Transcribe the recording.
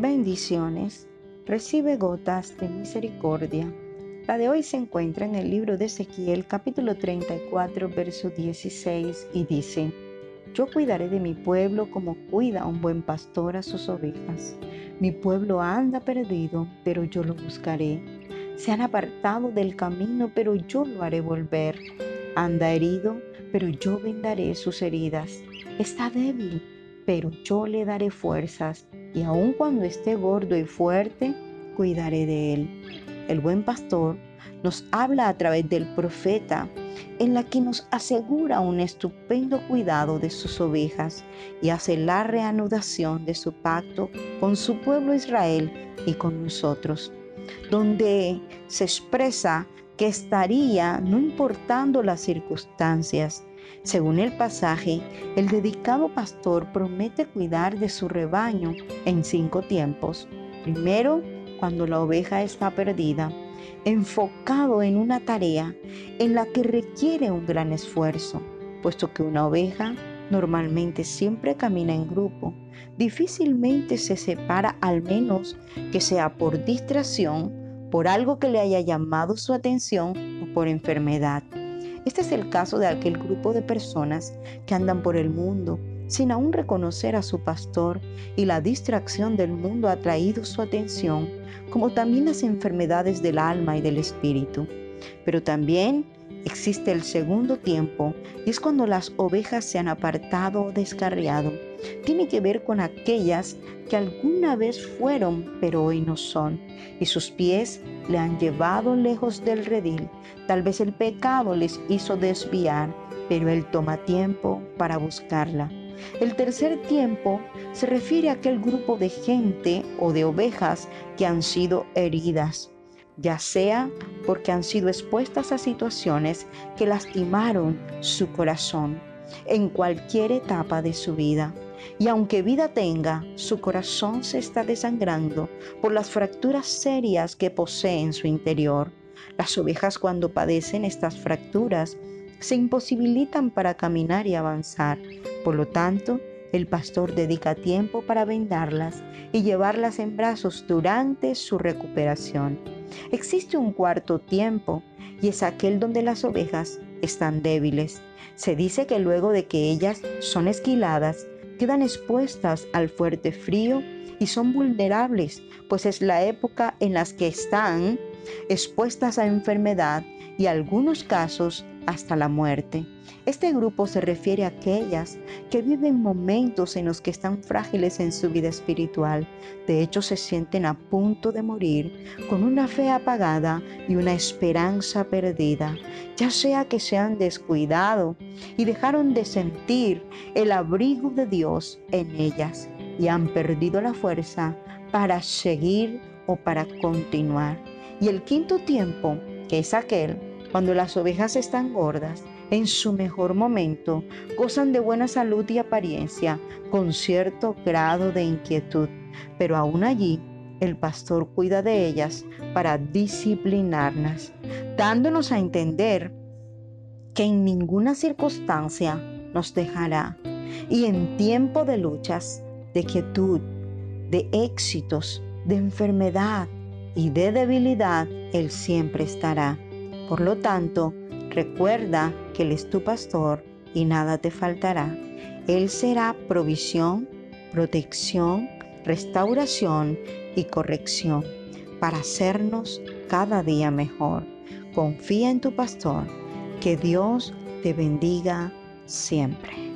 Bendiciones. Recibe gotas de misericordia. La de hoy se encuentra en el libro de Ezequiel capítulo 34 verso 16 y dice, Yo cuidaré de mi pueblo como cuida un buen pastor a sus ovejas. Mi pueblo anda perdido, pero yo lo buscaré. Se han apartado del camino, pero yo lo haré volver. Anda herido, pero yo vendaré sus heridas. Está débil, pero yo le daré fuerzas y aun cuando esté gordo y fuerte, cuidaré de él. El buen pastor nos habla a través del profeta, en la que nos asegura un estupendo cuidado de sus ovejas y hace la reanudación de su pacto con su pueblo Israel y con nosotros, donde se expresa que estaría no importando las circunstancias, según el pasaje, el dedicado pastor promete cuidar de su rebaño en cinco tiempos. Primero, cuando la oveja está perdida, enfocado en una tarea en la que requiere un gran esfuerzo, puesto que una oveja normalmente siempre camina en grupo, difícilmente se separa al menos que sea por distracción, por algo que le haya llamado su atención o por enfermedad. Este es el caso de aquel grupo de personas que andan por el mundo sin aún reconocer a su pastor y la distracción del mundo ha traído su atención, como también las enfermedades del alma y del espíritu. Pero también existe el segundo tiempo y es cuando las ovejas se han apartado o descarriado. Tiene que ver con aquellas que alguna vez fueron pero hoy no son y sus pies le han llevado lejos del redil Tal vez el pecado les hizo desviar, pero Él toma tiempo para buscarla. El tercer tiempo se refiere a aquel grupo de gente o de ovejas que han sido heridas, ya sea porque han sido expuestas a situaciones que lastimaron su corazón en cualquier etapa de su vida. Y aunque vida tenga, su corazón se está desangrando por las fracturas serias que posee en su interior. Las ovejas cuando padecen estas fracturas se imposibilitan para caminar y avanzar. Por lo tanto, el pastor dedica tiempo para vendarlas y llevarlas en brazos durante su recuperación. Existe un cuarto tiempo y es aquel donde las ovejas están débiles. Se dice que luego de que ellas son esquiladas, quedan expuestas al fuerte frío y son vulnerables, pues es la época en las que están expuestas a enfermedad y algunos casos hasta la muerte. Este grupo se refiere a aquellas que viven momentos en los que están frágiles en su vida espiritual. De hecho, se sienten a punto de morir con una fe apagada y una esperanza perdida, ya sea que se han descuidado y dejaron de sentir el abrigo de Dios en ellas y han perdido la fuerza para seguir o para continuar. Y el quinto tiempo, que es aquel cuando las ovejas están gordas, en su mejor momento, gozan de buena salud y apariencia, con cierto grado de inquietud, pero aún allí el pastor cuida de ellas para disciplinarlas, dándonos a entender que en ninguna circunstancia nos dejará y en tiempo de luchas, de quietud, de éxitos, de enfermedad, y de debilidad Él siempre estará. Por lo tanto, recuerda que Él es tu pastor y nada te faltará. Él será provisión, protección, restauración y corrección para hacernos cada día mejor. Confía en tu pastor. Que Dios te bendiga siempre.